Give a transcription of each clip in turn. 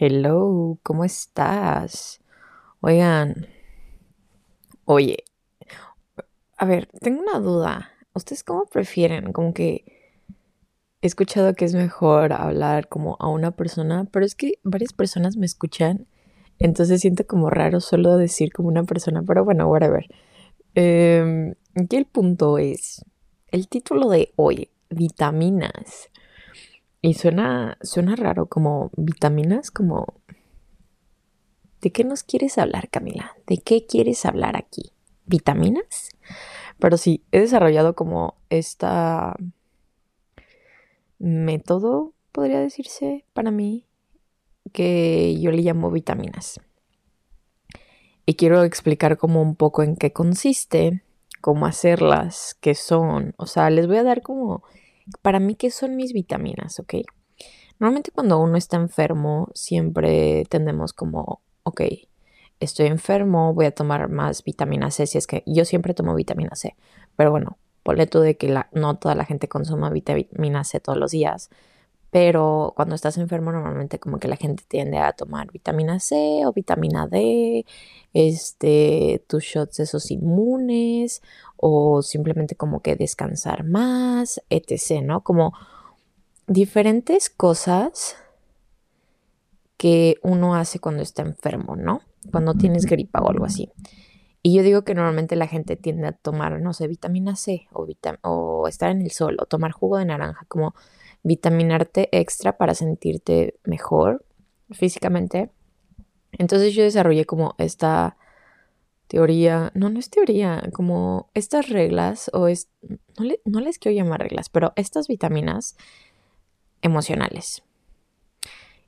Hello, ¿cómo estás? Oigan, oye, a ver, tengo una duda. ¿Ustedes cómo prefieren? Como que he escuchado que es mejor hablar como a una persona, pero es que varias personas me escuchan, entonces siento como raro solo decir como una persona, pero bueno, whatever. Eh, aquí el punto es, el título de hoy, vitaminas. Y suena, suena raro como vitaminas, como... ¿De qué nos quieres hablar, Camila? ¿De qué quieres hablar aquí? ¿Vitaminas? Pero sí, he desarrollado como esta método, podría decirse, para mí, que yo le llamo vitaminas. Y quiero explicar como un poco en qué consiste, cómo hacerlas, qué son. O sea, les voy a dar como para mí, ¿qué son mis vitaminas? ¿Ok? Normalmente cuando uno está enfermo, siempre tendemos como, ok, estoy enfermo, voy a tomar más vitamina C, si es que yo siempre tomo vitamina C. Pero bueno, por el de que no toda la gente consuma vitamina C todos los días. Pero cuando estás enfermo, normalmente como que la gente tiende a tomar vitamina C o vitamina D, este, tus shots esos inmunes, o simplemente como que descansar más, etc., ¿no? Como diferentes cosas que uno hace cuando está enfermo, ¿no? Cuando tienes gripa o algo así. Y yo digo que normalmente la gente tiende a tomar, no sé, vitamina C o, o estar en el sol o tomar jugo de naranja, como vitaminarte extra para sentirte mejor físicamente. Entonces yo desarrollé como esta teoría, no, no es teoría, como estas reglas o es, no, no les quiero llamar reglas, pero estas vitaminas emocionales,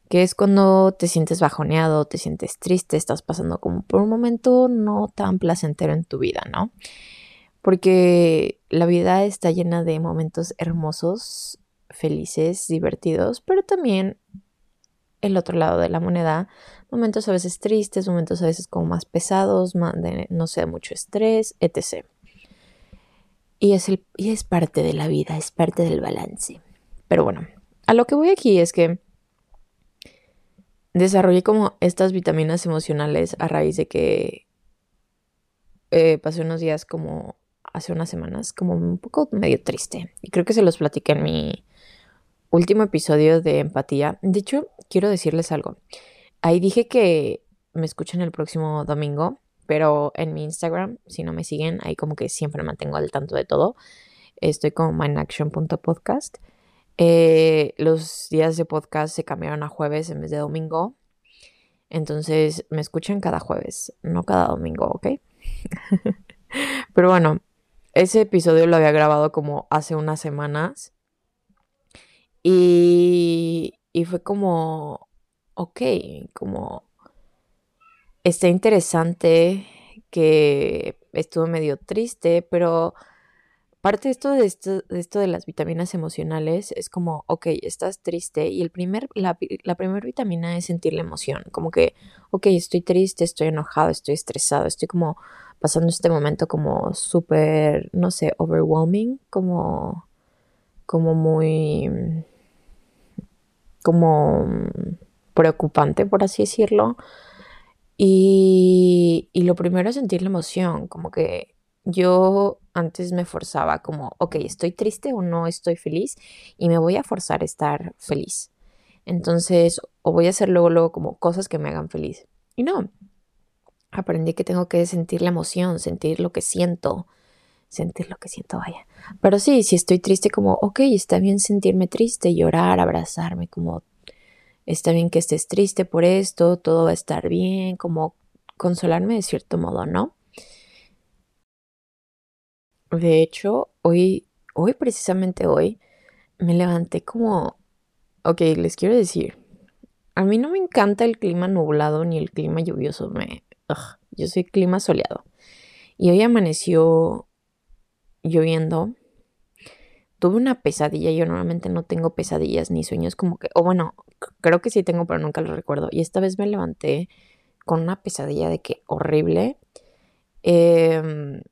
que es cuando te sientes bajoneado, te sientes triste, estás pasando como por un momento no tan placentero en tu vida, ¿no? Porque la vida está llena de momentos hermosos felices, divertidos, pero también el otro lado de la moneda, momentos a veces tristes, momentos a veces como más pesados, no sé, mucho estrés, etc. Y es, el, parte de la vida, es parte del balance. Pero bueno, a lo que voy aquí es que desarrollé como estas vitaminas emocionales a raíz de que eh, pasé unos días como hace unas semanas como un poco medio triste. Y creo que se los platiqué en mi último episodio de empatía. De hecho, quiero decirles algo. Ahí dije que me escuchan el próximo domingo, pero en mi Instagram, si no me siguen, ahí como que siempre mantengo al tanto de todo. Estoy como mindaction.podcast. Eh, los días de podcast se cambiaron a jueves en vez de domingo. Entonces me escuchan cada jueves, no cada domingo, ¿ok? Pero bueno, ese episodio lo había grabado como hace unas semanas y, fue como, ok, como, está interesante que estuve medio triste, pero parte de esto, de esto, de esto de las vitaminas emocionales es como, ok, estás triste y el primer, la, la primera vitamina es sentir la emoción, como que, ok, estoy triste, estoy enojado, estoy estresado, estoy como pasando este momento como súper, no sé, overwhelming, como, como muy como preocupante, por así decirlo. Y, y lo primero es sentir la emoción, como que yo antes me forzaba como, ok, estoy triste o no estoy feliz y me voy a forzar a estar feliz. Entonces, o voy a hacer luego, luego como cosas que me hagan feliz. Y no, aprendí que tengo que sentir la emoción, sentir lo que siento, sentir lo que siento, vaya. Pero sí, si estoy triste, como, ok, está bien sentirme triste, llorar, abrazarme, como, está bien que estés triste por esto, todo va a estar bien, como consolarme de cierto modo, ¿no? De hecho, hoy, hoy, precisamente hoy, me levanté como, ok, les quiero decir, a mí no me encanta el clima nublado ni el clima lluvioso, me, yo soy clima soleado. Y hoy amaneció lloviendo, tuve una pesadilla. Yo normalmente no tengo pesadillas ni sueños como que, o bueno, creo que sí tengo, pero nunca lo recuerdo. Y esta vez me levanté con una pesadilla de que horrible. Em,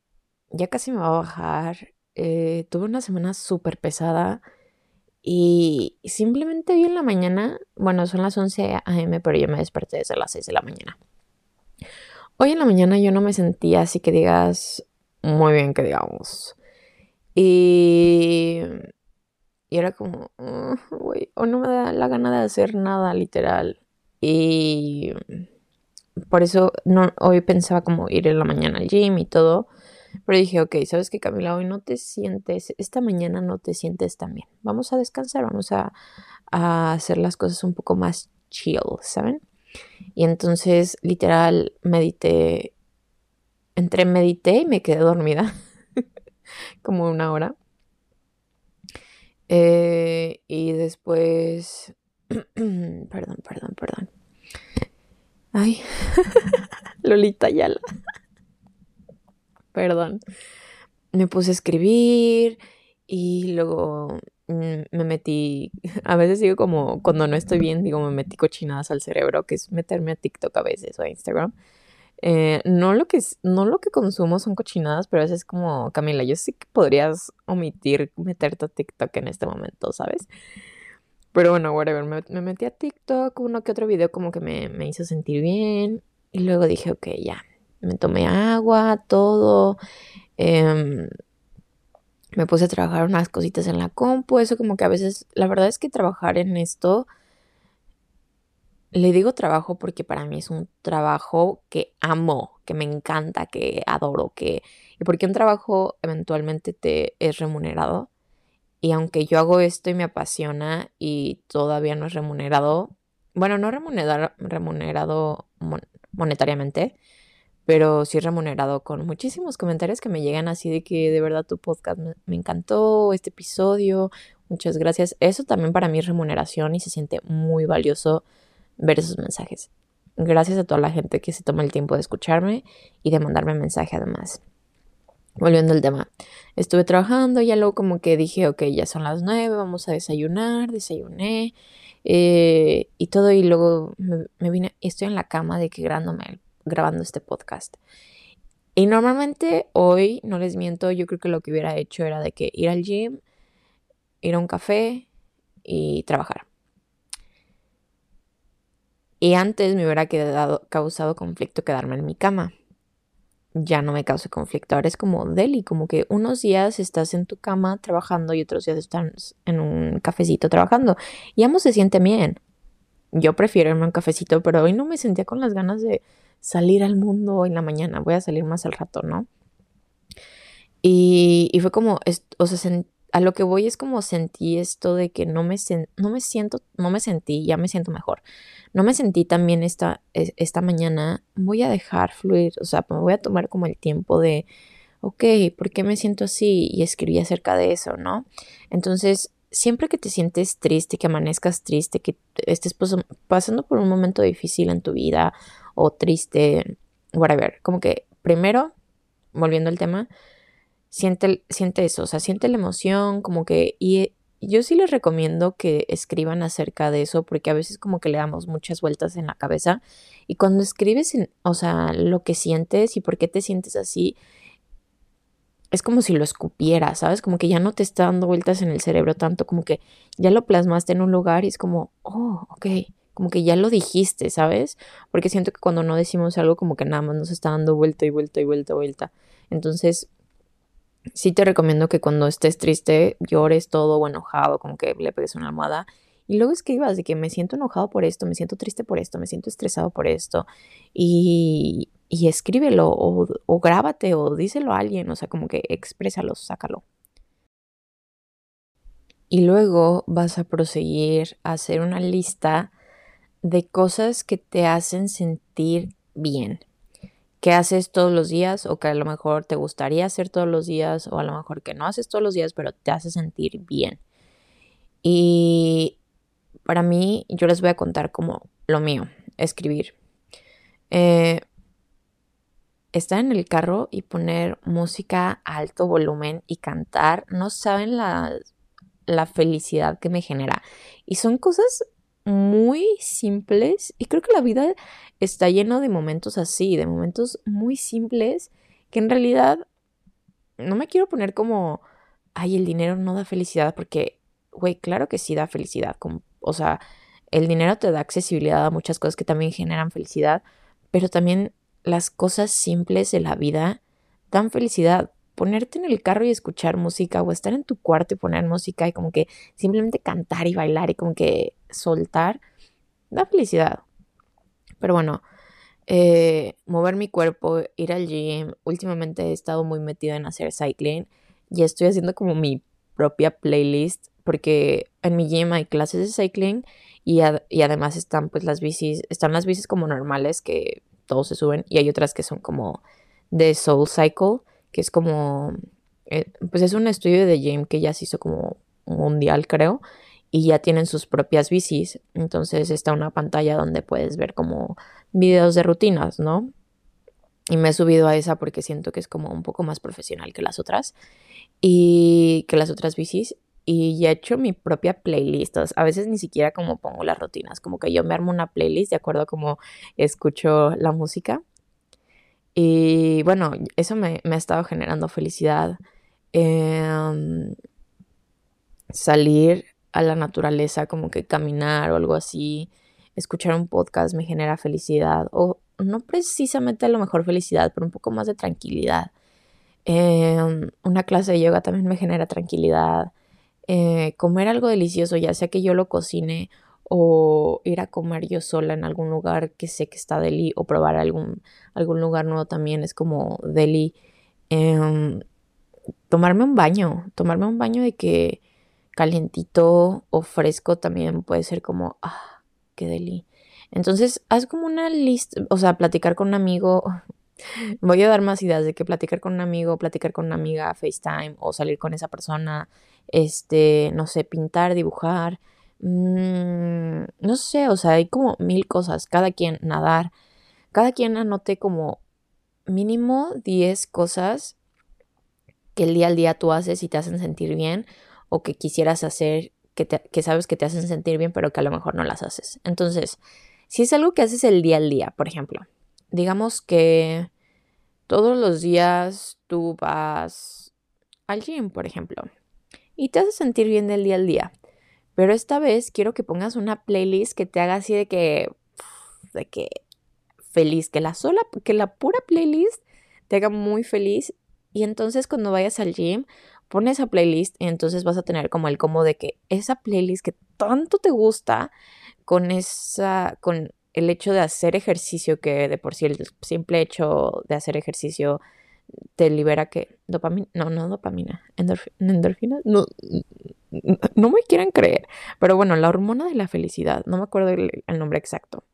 ya casi me va a bajar. Eh, tuve una semana súper pesada Y simplemente hoy en la mañana, bueno, son las 11 a.m., pero yo me desperté desde las 6 de la mañana. Hoy en la mañana yo no me sentía así que digas muy bien que digamos. Y, y era como, güey, o no me da la gana de hacer nada literal. Y por eso no, hoy pensaba como ir en la mañana al gym y todo. Pero dije, ok, sabes que Camila, hoy no te sientes, esta mañana no te sientes tan bien. Vamos a descansar, vamos a, a hacer las cosas un poco más chill, ¿saben? Y entonces, literal, medité, entré, medité y me quedé dormida como una hora. Eh, y después, perdón, perdón, perdón. Ay, Lolita Yala. Perdón. Me puse a escribir y luego mm, me metí, a veces digo como cuando no estoy bien, digo me metí cochinadas al cerebro, que es meterme a TikTok a veces o a Instagram. Eh, no, lo que, no lo que consumo son cochinadas, pero a veces es como, Camila, yo sí que podrías omitir meterte a TikTok en este momento, ¿sabes? Pero bueno, whatever, me, me metí a TikTok, uno que otro video como que me, me hizo sentir bien. Y luego dije, ok, ya, me tomé agua, todo. Em, me puse a trabajar unas cositas en la compu, eso como que a veces, la verdad es que trabajar en esto, le digo trabajo porque para mí es un trabajo que amo, que me encanta, que adoro, que... Y porque un trabajo eventualmente te es remunerado. Y aunque yo hago esto y me apasiona y todavía no es remunerado, bueno, no remunerado, remunerado monetariamente, pero sí remunerado con muchísimos comentarios que me llegan así de que de verdad tu podcast me, encantó, este episodio, muchas gracias. Eso también para mí es remuneración y se siente muy valioso ver esos mensajes. Gracias a toda la gente que se toma el tiempo de escucharme y de mandarme mensaje además. Volviendo al tema, estuve trabajando, ya luego como que dije, ok, ya son las nueve, vamos a desayunar, desayuné eh, y todo, y luego me, me vine, estoy en la cama de que grabándome grabando este podcast. Y normalmente hoy, no les miento, yo creo que lo que hubiera hecho era de que ir al gym, ir a un café y trabajar. Y antes me hubiera quedado, causado conflicto quedarme en mi cama. Ya no me causa conflicto. Ahora es como deli, como que unos días estás en tu cama trabajando y otros días estás en un cafecito trabajando. Y ambos se sienten bien. Yo prefiero irme a un cafecito, pero hoy no me sentía con las ganas de salir al mundo en la mañana, voy a salir más al rato, ¿no? Y, y fue como, o sea, a lo que voy es como sentí esto de que no me, no me siento, no me sentí, ya me siento mejor. No me sentí también esta, esta mañana, voy a dejar fluir, o sea, me voy a tomar como el tiempo de, ok, ¿por qué me siento así? Y escribí acerca de eso, ¿no? Entonces, siempre que te sientes triste, que amanezcas triste, que estés pasando por un momento difícil en tu vida o triste, whatever. Como que primero, volviendo al tema, siente, siente eso, o sea, siente la emoción, como que... Y yo sí les recomiendo que escriban acerca de eso porque a veces como que le damos muchas vueltas en la cabeza y cuando escribes, en, o sea, lo que sientes y por qué te sientes así, es como si lo escupieras, ¿sabes? Como que ya no te está dando vueltas en el cerebro tanto, como que ya lo plasmaste en un lugar y es como, oh, ok, como que ya lo dijiste, ¿sabes? Porque siento que cuando no decimos algo como que nada más nos está dando vuelta y vuelta y vuelta y vuelta. Entonces, sí te recomiendo que cuando estés triste llores todo o enojado, como que le pegues una almohada y luego escribas de que me siento enojado por esto, me siento triste por esto, me siento estresado por esto y, y escríbelo o, o grábate o díselo a alguien, o sea, como que exprésalo, sácalo. Y luego vas a proseguir a hacer una lista de cosas que te hacen sentir bien, que haces todos los días o que a lo mejor te gustaría hacer todos los días o a lo mejor que no haces todos los días, pero te hace sentir bien. Y para mí, yo les voy a contar como lo mío, escribir. Eh, estar en el carro y poner música a alto volumen y cantar, no saben la, la felicidad que me genera. Y son cosas muy simples y creo que la vida está lleno de momentos así, de momentos muy simples que en realidad no me quiero poner como, ay, el dinero no da felicidad porque güey, claro que sí da felicidad. o sea, el dinero te da accesibilidad a muchas cosas que también generan felicidad, pero también las cosas simples de la vida dan felicidad. Ponerte en el carro y escuchar música o estar en tu cuarto y poner música y como que simplemente cantar y bailar y como que soltar, da felicidad. Pero bueno, eh, mover mi cuerpo, ir al gym. Últimamente he estado muy metida en hacer cycling y estoy haciendo como mi propia playlist porque en mi gym hay clases de cycling y, y, además están pues las bicis, están las bicis como normales que todos se suben y hay otras que son como de Soul Cycle, que es como, eh, pues es un estudio de gym que ya se hizo como mundial creo y ya tienen sus propias bicis, entonces está una pantalla donde puedes ver como videos de rutinas, ¿no? Y me he subido a esa porque siento que es como un poco más profesional que las otras y que las otras bicis. Y ya he hecho mi propia playlist. A veces ni siquiera como pongo las rutinas, como que yo me armo una playlist de acuerdo a cómo escucho la música. Y bueno, eso me, ha estado generando felicidad. Em, salir a la naturaleza, como que caminar o algo así escuchar un podcast me genera felicidad, o no precisamente a lo mejor felicidad, pero un poco más de tranquilidad. Em, una clase de yoga también me genera tranquilidad. Eh, comer algo delicioso, ya sea que yo lo cocine o ir a comer yo sola en algún lugar que sé que está deli o probar algún, algún lugar nuevo también es como deli. Em, tomarme un baño, tomarme un baño de que calientito o fresco también puede ser como... Ah, qué deli. Entonces, haz como una lista, o sea, platicar con un amigo. Voy a dar más ideas de que platicar con un amigo, platicar con una amiga, FaceTime o salir con esa persona, este, no sé, pintar, dibujar, mm, no sé, o sea, hay como mil cosas, cada quien nadar, cada quien anote como mínimo 10 cosas que el día al día tú haces y te hacen sentir bien o que quisieras hacer que, sabes que te hacen sentir bien, pero que a lo mejor no las haces. Entonces, si es algo que haces el día al día, por ejemplo, digamos que todos los días tú vas al gym, por ejemplo, y te hace sentir bien del día al día. Pero esta vez quiero que pongas una playlist que te haga así de que, de que feliz, que la sola, que la pura playlist te haga muy feliz. Y entonces cuando vayas al gym Pones esa playlist y entonces vas a tener como el como de que esa playlist que tanto te gusta con esa, con el hecho de hacer ejercicio, que de por sí el simple hecho de hacer ejercicio te libera que dopamina, no, no dopamina, endorfina, no, no me quieran creer, pero bueno, la hormona de la felicidad, no me acuerdo el, nombre exacto.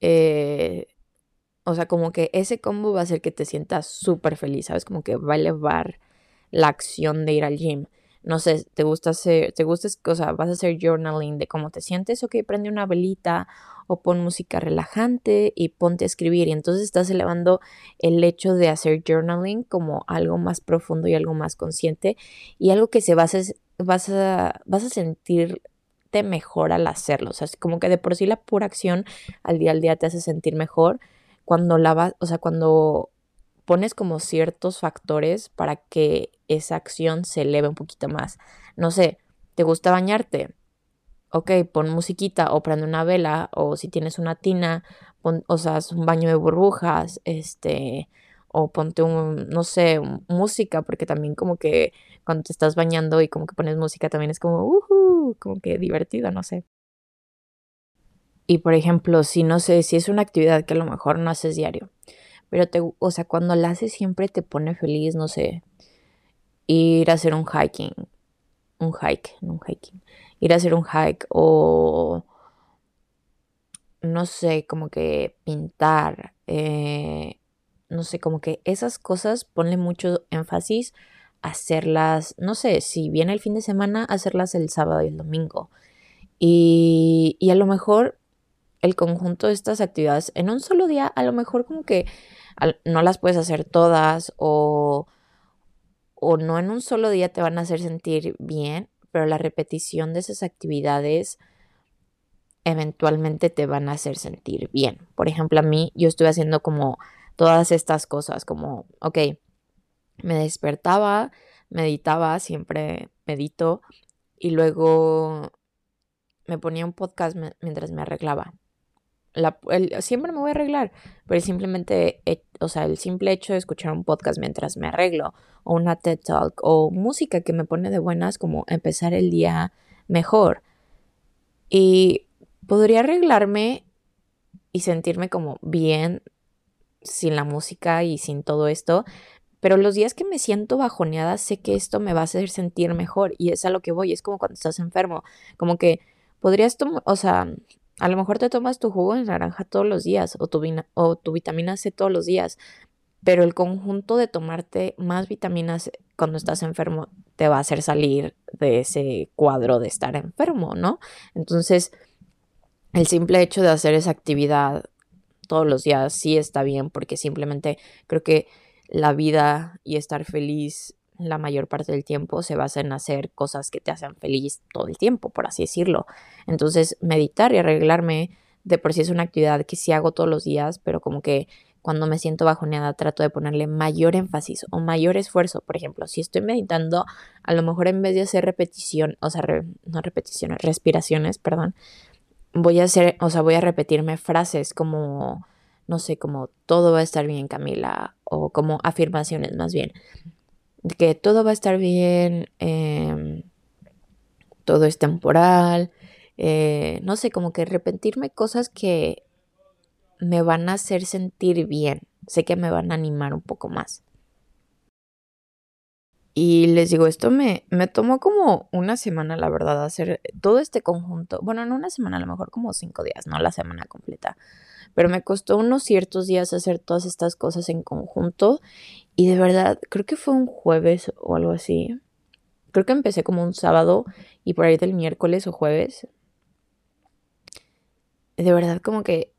Eh, o sea, como que ese combo va a hacer que te sientas súper feliz, ¿sabes? Como que va a elevar la acción de ir al gym. No sé, te gusta hacer, te gusta, o sea, vas a hacer journaling de cómo te sientes, ok, prende una velita o pon música relajante y ponte a escribir. Y entonces estás elevando el hecho de hacer journaling como algo más profundo y algo más consciente y algo que se vas a, vas a, vas a sentirte mejor al hacerlo. O sea, como que de por sí la pura acción al día al día te hace sentir mejor. Cuando la vas, o sea, cuando pones como ciertos factores para que esa acción se eleve un poquito más. No sé, ¿te gusta bañarte? Ok, pon musiquita o prende una vela o si tienes una tina, pon, o sea, un baño de burbujas, este, o ponte un, no sé, música, porque también como que cuando te estás bañando y como que pones música también es como, uh, como que divertido, no sé. Y por ejemplo, si no sé, si es una actividad que a lo mejor no haces diario, pero te, o sea, cuando la haces siempre te pone feliz, no sé, ir a hacer un hiking, un hike, no un hiking, ir a hacer un hike o, no sé, como que pintar, eh, no sé, como que esas cosas ponle mucho énfasis hacerlas, no sé, si viene el fin de semana, hacerlas el sábado y el domingo. Y, y a lo mejor el conjunto de estas actividades en un solo día, a lo mejor como que no las puedes hacer todas o, o no en un solo día te van a hacer sentir bien, pero la repetición de esas actividades eventualmente te van a hacer sentir bien. Por ejemplo, a mí yo estuve haciendo como todas estas cosas, como, ok, me despertaba, meditaba, siempre medito y luego me ponía un podcast mientras me arreglaba. siempre me voy a arreglar, pero simplemente, o sea, el simple hecho de escuchar un podcast mientras me arreglo, o una TED Talk, o música que me pone de buenas, como empezar el día mejor. Y podría arreglarme y sentirme como bien sin la música y sin todo esto, pero los días que me siento bajoneada sé que esto me va a hacer sentir mejor y es a lo que voy, es como cuando estás enfermo, como que podrías o sea, a lo mejor te tomas tu jugo de naranja todos los días o tu, o tu vitamina C todos los días, pero el conjunto de tomarte más vitaminas cuando estás enfermo te va a hacer salir de ese cuadro de estar enfermo, ¿no? Entonces, el simple hecho de hacer esa actividad todos los días sí está bien porque simplemente creo que la vida y estar feliz la mayor parte del tiempo se basa en hacer cosas que te hacen feliz todo el tiempo, por así decirlo. Entonces, meditar y arreglarme de por sí es una actividad que sí hago todos los días, pero como que cuando me siento bajoneada trato de ponerle mayor énfasis o mayor esfuerzo. Por ejemplo, si estoy meditando, a lo mejor en vez de hacer repetición, o sea, no repeticiones, respiraciones, perdón, voy a hacer, o sea, voy a repetirme frases como, no sé, como todo va a estar bien, Camila, o como afirmaciones más bien, que todo va a estar bien, em, todo es temporal, eh, no sé, como que repetirme cosas que me van a hacer sentir bien, sé que me van a animar un poco más. Y les digo, esto me, me tomó como una semana, la verdad, hacer todo este conjunto. Bueno, no una semana, a lo mejor como cinco días, no la semana completa. Pero me costó unos ciertos días hacer todas estas cosas en conjunto. Y de verdad, creo que fue un jueves o algo así. Creo que empecé como un sábado y por ahí del miércoles o jueves. De verdad, como que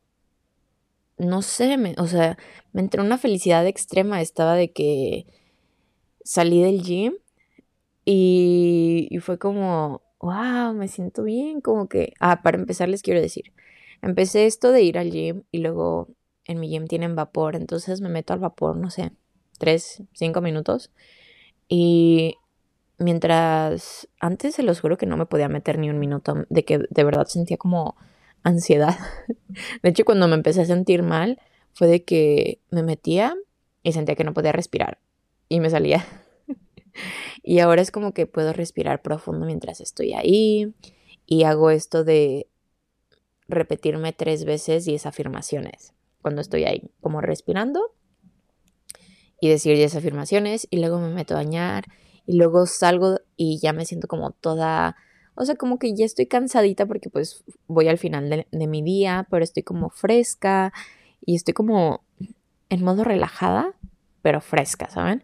no sé, me, o sea, me entró una felicidad extrema. Estaba de que salí del gym y, fue como, wow, me siento bien, como que, ah, para empezar les quiero decir, empecé esto de ir al gym y luego en mi gym tienen vapor, entonces me meto al vapor, no sé, tres, cinco minutos y mientras antes se los juro que no me podía meter ni un minuto, de que de verdad sentía como ansiedad. De hecho, cuando me empecé a sentir mal, fue de que me metía y sentía que no podía respirar y me salía. y ahora es como que puedo respirar profundo mientras estoy ahí y hago esto de repetirme tres veces 10 afirmaciones cuando estoy ahí, como respirando y decir 10 afirmaciones y luego me meto a bañar y luego salgo y ya me siento como toda, o sea, como que ya estoy cansadita porque pues voy al final de, de mi día, pero estoy como fresca y estoy como en modo relajada pero fresca, ¿saben?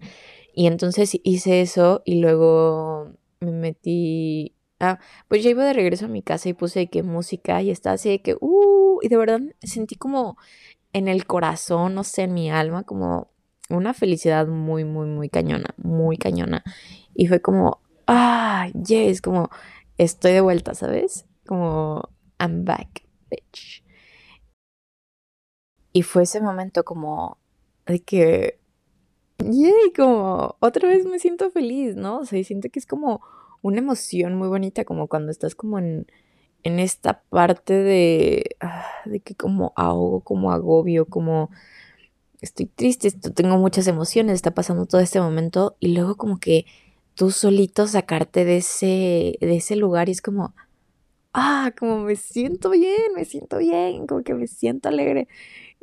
Y entonces hice eso y luego me metí... Ah, pues ya iba de regreso a mi casa y puse que música y estaba así de que, uh, y de verdad sentí como en el corazón, no sé, en mi alma, como una felicidad muy, muy, muy cañona, muy cañona. Y fue como, ah, yes, como estoy de vuelta, ¿sabes? Como, I'm back, bitch. Y fue ese momento como de que yay, como otra vez me siento feliz, ¿no? O sea, y siento que es como una emoción muy bonita, como cuando estás como en, en esta parte de, ah, de que como ahogo, como agobio, como estoy triste, tengo muchas emociones, está pasando todo este momento y luego como que tú solito sacarte de ese, de ese lugar y es como, ah, como me siento bien, me siento bien, como que me siento alegre.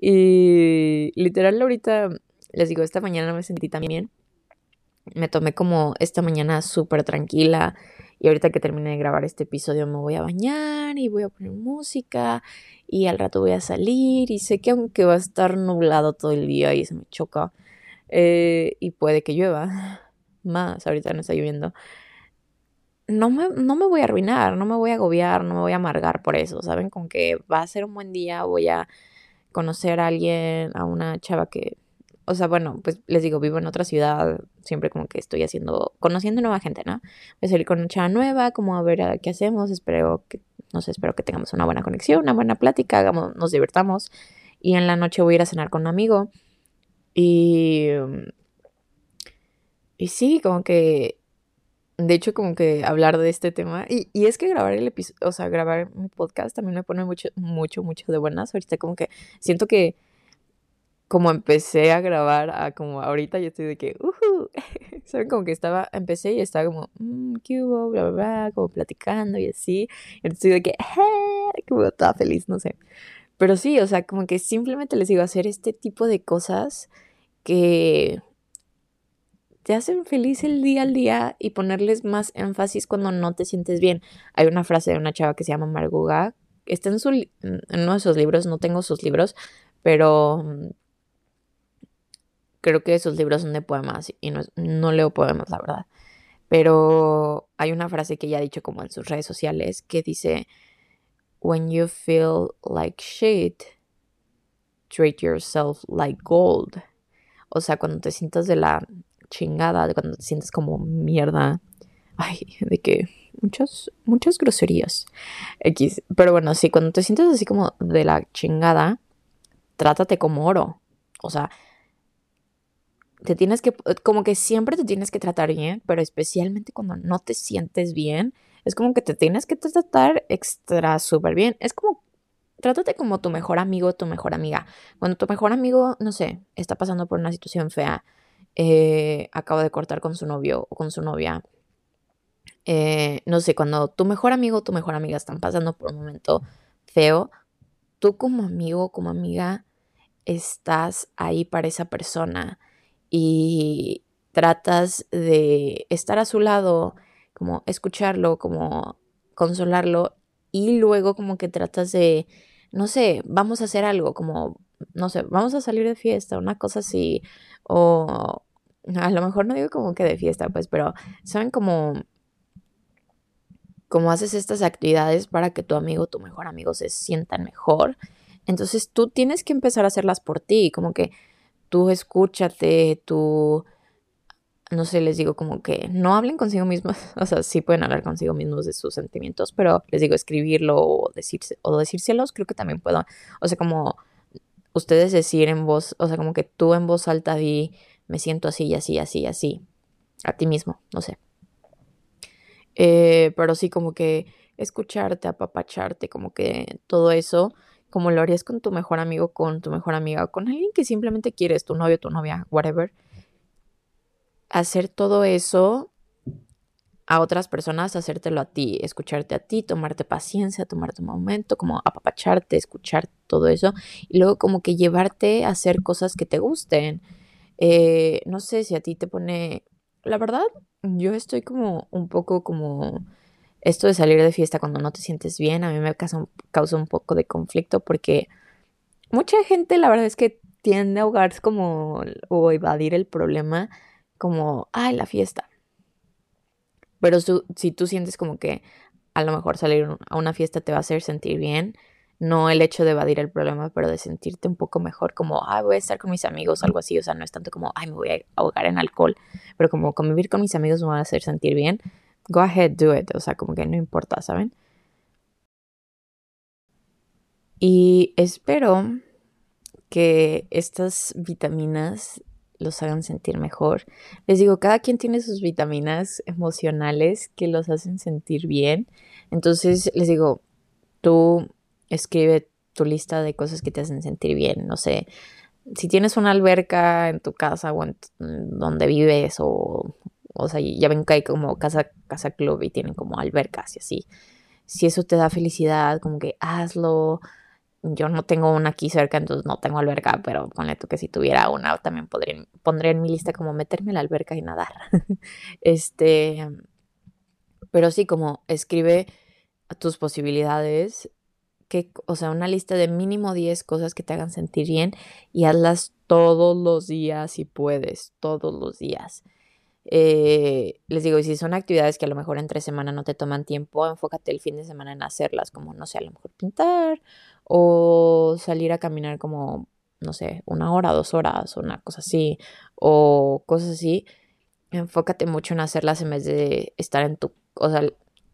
Y literal ahorita les digo, esta mañana me sentí tan bien. Me tomé como esta mañana súper tranquila. Y ahorita que termine de grabar este episodio me voy a bañar y voy a poner música. Y al rato voy a salir. Y sé que aunque va a estar nublado todo el día y se me choca. Eh, y puede que llueva. Más, ahorita no está lloviendo. No me, no me voy a arruinar, no me voy a agobiar, no me voy a amargar por eso. Saben, con que va a ser un buen día, voy a conocer a alguien, a una chava que o sea, bueno, pues les digo, vivo en otra ciudad, siempre como que estoy haciendo, conociendo nueva gente, ¿no? Voy a salir con chava nueva, como a ver qué hacemos, espero que, no sé, espero que tengamos una buena conexión, una buena plática, hagamos, nos divertamos. Y en la noche voy a ir a cenar con un amigo. Y, y sí, como que de hecho, como que hablar de este tema. Y, y es que grabar el episodio, o sea, grabar mi podcast también me pone mucho, mucho, mucho de buenas. Ahorita como que siento que como empecé a grabar a como ahorita yo estoy de que, uh ¿saben? Como que estaba, empecé y estaba como, mmm, ¿qué hubo? Bla, bla, como platicando y así. Y estoy de que, ¡eh! Como toda feliz, no sé. Pero sí, o sea, como que simplemente les digo, hacer este tipo de cosas que te hacen feliz el día al día y ponerles más énfasis cuando no te sientes bien. Hay una frase de una chava que se llama Marguga, está en, su, en uno de sus libros, no tengo sus libros, pero mm, creo que esos libros son de poemas y no, no leo poemas, la verdad. Pero hay una frase que ella ha dicho como en sus redes sociales que dice, When you feel like shit, treat yourself like gold. O sea, cuando te sientas de la chingada, cuando te sientes como mierda. Ay, de que muchas, muchas groserías. X. Pero bueno, sí, cuando te sientes así como de la chingada, trátate como oro. O sea, te tienes que, como que siempre te tienes que tratar bien, pero especialmente cuando no te sientes bien, es como que te tienes que tratar extra súper bien. Es como, trátate como tu mejor amigo, tu mejor amiga. Cuando tu mejor amigo, no sé, está pasando por una situación fea, eh, acaba de cortar con su novio o con su novia. Eh, no sé, cuando tu mejor amigo o tu mejor amiga están pasando por un momento feo, tú como amigo como amiga estás ahí para esa persona y tratas de estar a su lado, como escucharlo, como consolarlo y luego como que tratas de, no sé, vamos a hacer algo, como, no sé, vamos a salir de fiesta, una cosa así, o a lo mejor no digo como que de fiesta, pues, pero saben como como haces estas actividades para que tu amigo, tu mejor amigo se sientan mejor. Entonces tú tienes que empezar a hacerlas por ti, como que tú escúchate, tú, no sé, les digo como que no hablen consigo mismos, o sea, sí pueden hablar consigo mismos de sus sentimientos, pero les digo escribirlo o, decirse, o decírselos, creo que también puedo, o sea, como ustedes decir en voz, o sea, como que tú en voz alta di, me siento así así, así, así, a ti mismo, no sé. Eh, pero sí como que escucharte, apapacharte, como que todo eso como lo harías con tu mejor amigo, con tu mejor amiga, con alguien que simplemente quieres, tu novio, tu novia, whatever. Hacer todo eso a otras personas, hacértelo a ti, escucharte a ti, tomarte paciencia, tomarte un momento, como apapacharte, escuchar todo eso, y luego como que llevarte a hacer cosas que te gusten. Eh, no sé si a ti te pone, la verdad, yo estoy como un poco como esto de salir de fiesta cuando no te sientes bien, a mí me causa, causa un poco de conflicto porque mucha gente la verdad es que tiende a ahogarse como o evadir el problema como, ay, la fiesta. Pero si tú sientes como que a lo mejor salir a una fiesta te va a hacer sentir bien, no el hecho de evadir el problema, pero de sentirte un poco mejor, como, ay, voy a estar con mis amigos, algo así, o sea, no es tanto como, ay, me voy a ahogar en alcohol, pero como convivir con mis amigos me va a hacer sentir bien, go ahead, do it. O sea, como que no importa, ¿saben? Y espero que estas vitaminas los hagan sentir mejor. Les digo, cada quien tiene sus vitaminas emocionales que los hacen sentir bien. Entonces, les digo, tú escribe tu lista de cosas que te hacen sentir bien. No sé, si tienes una alberca en tu casa o en donde vives o o sea, ya ven que hay como casa, casa club y tienen como albercas y así. Si eso te da felicidad, como que hazlo. Yo no tengo una aquí cerca, entonces no tengo alberca, pero ponle tú que si tuviera una, también podría, pondría en mi lista como meterme en la alberca y nadar. este, pero sí, como escribe tus posibilidades, que, o sea, una lista de mínimo 10 cosas que te hagan sentir bien y hazlas todos los días si puedes, todos los días. Eh, les digo, si son actividades que a lo mejor entre semana no te toman tiempo, enfócate el fin de semana en hacerlas, como, no sé, a lo mejor pintar o salir a caminar como, no sé, una hora, dos horas, una cosa así, o cosas así. Enfócate mucho en hacerlas en vez de estar en tu, o sea,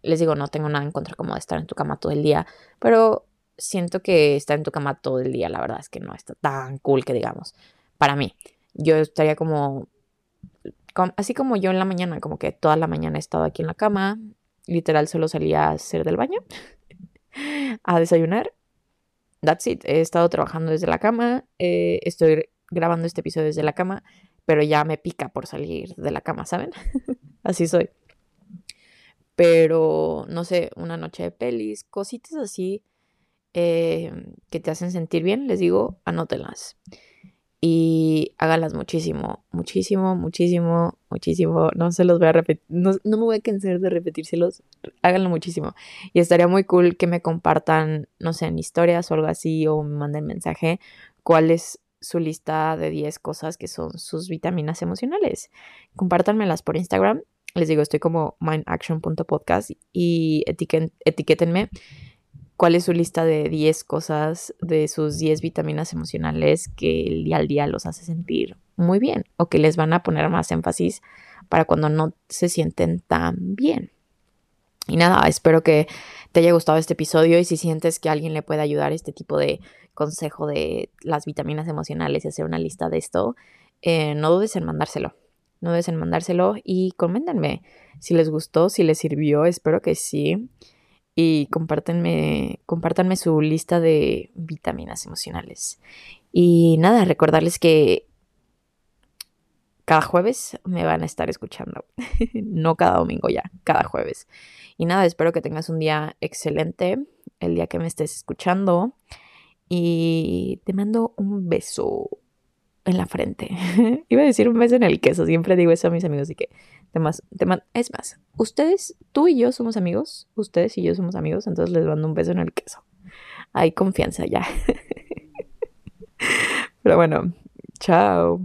les digo, no tengo nada en contra como de estar en tu cama todo el día, pero siento que estar en tu cama todo el día, la verdad es que no está tan cool que digamos, para mí. Yo estaría como así como yo en la mañana, como que toda la mañana he estado aquí en la cama, literal solo salía a hacer del baño, a desayunar. That's it. He estado trabajando desde la cama, eh, estoy grabando este episodio desde la cama, pero ya me pica por salir de la cama, ¿saben? así soy. Pero, no sé, una noche de pelis, cositas así eh, que te hacen sentir bien, les digo, anótenlas y háganlas muchísimo, muchísimo, muchísimo, muchísimo. No se los voy a repetir, no, me voy a cansar de repetírselos, háganlo muchísimo. Y estaría muy cool que me compartan, no sé, en historias o algo así, o me manden mensaje, cuál es su lista de 10 cosas que son sus vitaminas emocionales. Compártanmelas por Instagram. Les digo, estoy como mindaction.podcast y etiquétenme cuál es su lista de 10 cosas de sus 10 vitaminas emocionales que el día al día los hace sentir muy bien o que les van a poner más énfasis para cuando no se sienten tan bien. Y nada, espero que te haya gustado este episodio y si sientes que alguien le puede ayudar este tipo de consejo de las vitaminas emocionales y hacer una lista de esto, eh, no dudes en mandárselo. No dudes en mandárselo y coméntenme si les gustó, si les sirvió, espero que sí y compártanme, compártanme su lista de vitaminas emocionales. Y nada, recordarles que cada jueves me van a estar escuchando. no cada domingo ya, cada jueves. Y nada, espero que tengas un día excelente el día que me estés escuchando. Y te mando un beso en la frente. Iba a decir un beso en el queso, siempre digo eso a mis amigos y que es más, ustedes, tú y yo somos amigos, ustedes y yo somos amigos, entonces les mando un beso en el queso. Hay confianza ya. Pero bueno, chao.